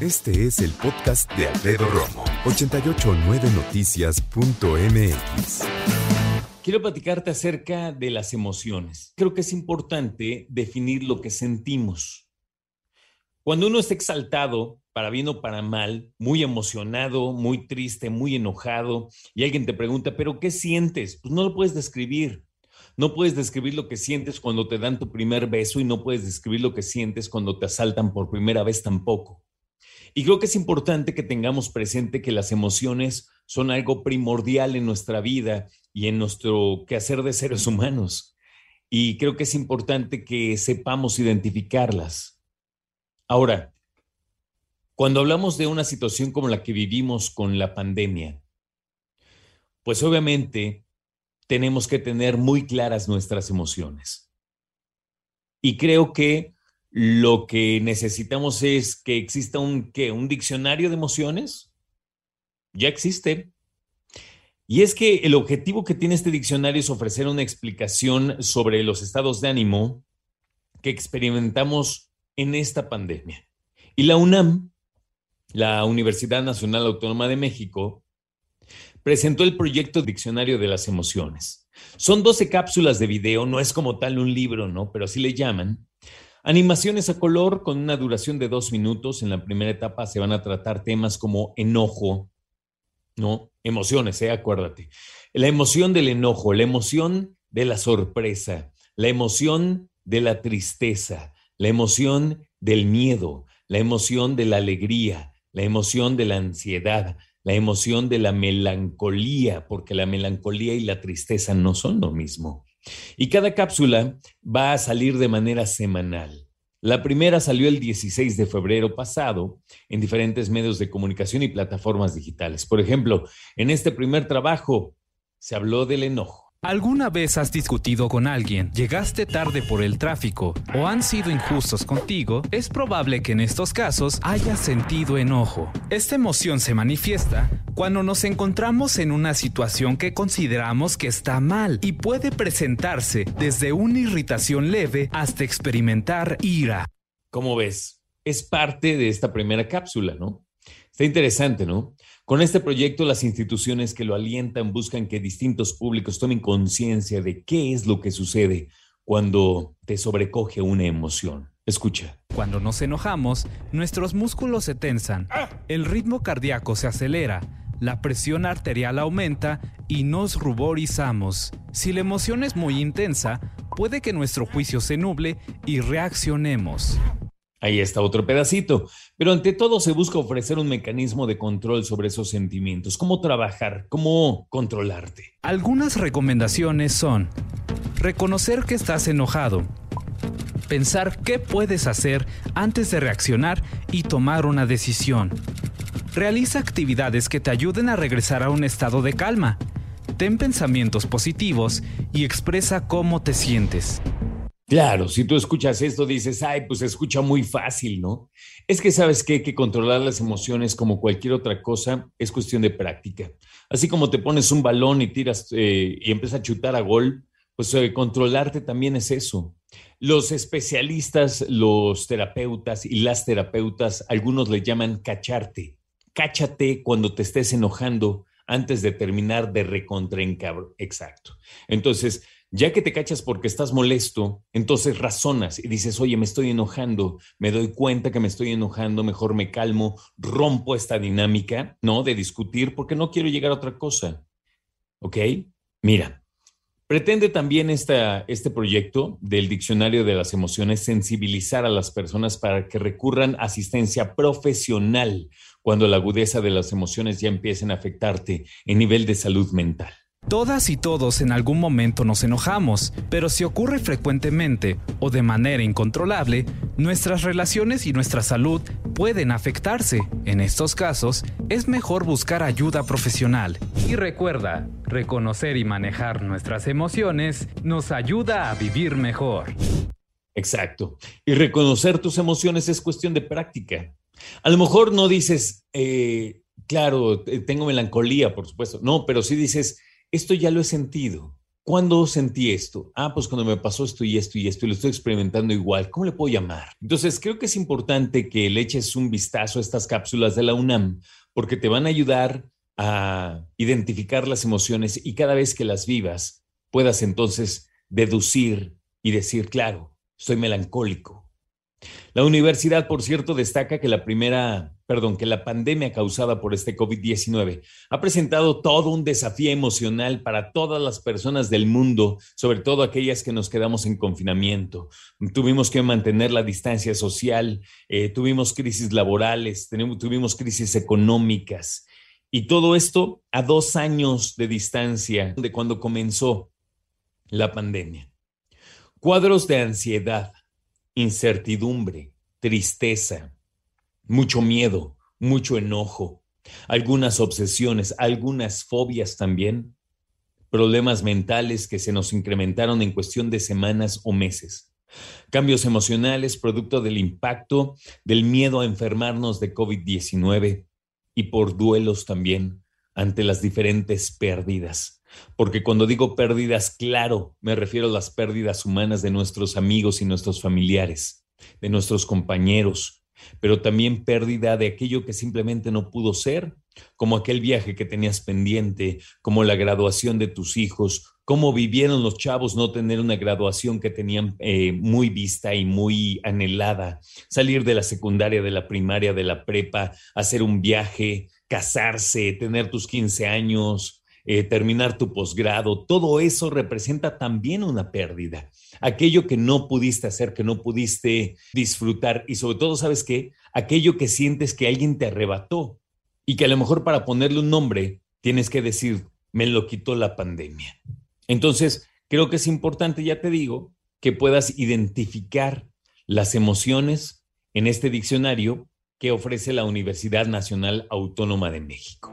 Este es el podcast de Alfredo Romo, 889noticias.mx. Quiero platicarte acerca de las emociones. Creo que es importante definir lo que sentimos. Cuando uno está exaltado, para bien o para mal, muy emocionado, muy triste, muy enojado, y alguien te pregunta, ¿pero qué sientes? Pues no lo puedes describir. No puedes describir lo que sientes cuando te dan tu primer beso y no puedes describir lo que sientes cuando te asaltan por primera vez tampoco. Y creo que es importante que tengamos presente que las emociones son algo primordial en nuestra vida y en nuestro quehacer de seres humanos. Y creo que es importante que sepamos identificarlas. Ahora, cuando hablamos de una situación como la que vivimos con la pandemia, pues obviamente tenemos que tener muy claras nuestras emociones. Y creo que lo que necesitamos es que exista un, ¿qué? un diccionario de emociones. Ya existe. Y es que el objetivo que tiene este diccionario es ofrecer una explicación sobre los estados de ánimo que experimentamos en esta pandemia. Y la UNAM, la Universidad Nacional Autónoma de México, presentó el proyecto Diccionario de las Emociones. Son 12 cápsulas de video, no es como tal un libro, ¿no? Pero así le llaman, Animaciones a color con una duración de dos minutos. En la primera etapa se van a tratar temas como enojo, ¿no? Emociones, ¿eh? Acuérdate. La emoción del enojo, la emoción de la sorpresa, la emoción de la tristeza, la emoción del miedo, la emoción de la alegría, la emoción de la ansiedad, la emoción de la melancolía, porque la melancolía y la tristeza no son lo mismo. Y cada cápsula va a salir de manera semanal. La primera salió el 16 de febrero pasado en diferentes medios de comunicación y plataformas digitales. Por ejemplo, en este primer trabajo se habló del enojo. ¿Alguna vez has discutido con alguien, llegaste tarde por el tráfico o han sido injustos contigo? Es probable que en estos casos hayas sentido enojo. Esta emoción se manifiesta cuando nos encontramos en una situación que consideramos que está mal y puede presentarse desde una irritación leve hasta experimentar ira. ¿Cómo ves? Es parte de esta primera cápsula, ¿no? Está interesante, ¿no? Con este proyecto, las instituciones que lo alientan buscan que distintos públicos tomen conciencia de qué es lo que sucede cuando te sobrecoge una emoción. Escucha. Cuando nos enojamos, nuestros músculos se tensan, el ritmo cardíaco se acelera, la presión arterial aumenta y nos ruborizamos. Si la emoción es muy intensa, puede que nuestro juicio se nuble y reaccionemos. Ahí está otro pedacito. Pero ante todo se busca ofrecer un mecanismo de control sobre esos sentimientos. ¿Cómo trabajar? ¿Cómo controlarte? Algunas recomendaciones son reconocer que estás enojado, pensar qué puedes hacer antes de reaccionar y tomar una decisión. Realiza actividades que te ayuden a regresar a un estado de calma. Ten pensamientos positivos y expresa cómo te sientes. Claro, si tú escuchas esto, dices, ay, pues escucha muy fácil, ¿no? Es que sabes qué? que controlar las emociones como cualquier otra cosa es cuestión de práctica. Así como te pones un balón y tiras eh, y empiezas a chutar a gol, pues eh, controlarte también es eso. Los especialistas, los terapeutas y las terapeutas, algunos le llaman cacharte. Cáchate cuando te estés enojando antes de terminar de recontraencabro. Exacto. Entonces, ya que te cachas porque estás molesto, entonces razonas y dices, oye, me estoy enojando, me doy cuenta que me estoy enojando, mejor me calmo, rompo esta dinámica, ¿no? De discutir porque no quiero llegar a otra cosa. ¿Ok? Mira, pretende también esta, este proyecto del Diccionario de las Emociones sensibilizar a las personas para que recurran a asistencia profesional cuando la agudeza de las emociones ya empiecen a afectarte en nivel de salud mental. Todas y todos en algún momento nos enojamos, pero si ocurre frecuentemente o de manera incontrolable, nuestras relaciones y nuestra salud pueden afectarse. En estos casos, es mejor buscar ayuda profesional. Y recuerda, reconocer y manejar nuestras emociones nos ayuda a vivir mejor. Exacto. Y reconocer tus emociones es cuestión de práctica. A lo mejor no dices, eh, claro, tengo melancolía, por supuesto. No, pero sí dices, esto ya lo he sentido. ¿Cuándo sentí esto? Ah, pues cuando me pasó esto y esto y esto y lo estoy experimentando igual. ¿Cómo le puedo llamar? Entonces, creo que es importante que le eches un vistazo a estas cápsulas de la UNAM porque te van a ayudar a identificar las emociones y cada vez que las vivas puedas entonces deducir y decir, claro, soy melancólico, la universidad, por cierto, destaca que la primera, perdón, que la pandemia causada por este COVID-19 ha presentado todo un desafío emocional para todas las personas del mundo, sobre todo aquellas que nos quedamos en confinamiento. Tuvimos que mantener la distancia social, eh, tuvimos crisis laborales, tuvimos crisis económicas y todo esto a dos años de distancia de cuando comenzó la pandemia. Cuadros de ansiedad incertidumbre, tristeza, mucho miedo, mucho enojo, algunas obsesiones, algunas fobias también, problemas mentales que se nos incrementaron en cuestión de semanas o meses, cambios emocionales producto del impacto del miedo a enfermarnos de COVID-19 y por duelos también ante las diferentes pérdidas porque cuando digo pérdidas, claro, me refiero a las pérdidas humanas de nuestros amigos y nuestros familiares, de nuestros compañeros, pero también pérdida de aquello que simplemente no pudo ser, como aquel viaje que tenías pendiente, como la graduación de tus hijos, cómo vivieron los chavos no tener una graduación que tenían eh, muy vista y muy anhelada, salir de la secundaria, de la primaria, de la prepa, hacer un viaje, casarse, tener tus 15 años, eh, terminar tu posgrado, todo eso representa también una pérdida. Aquello que no pudiste hacer, que no pudiste disfrutar y sobre todo, ¿sabes qué? Aquello que sientes que alguien te arrebató y que a lo mejor para ponerle un nombre tienes que decir, me lo quitó la pandemia. Entonces, creo que es importante, ya te digo, que puedas identificar las emociones en este diccionario que ofrece la Universidad Nacional Autónoma de México.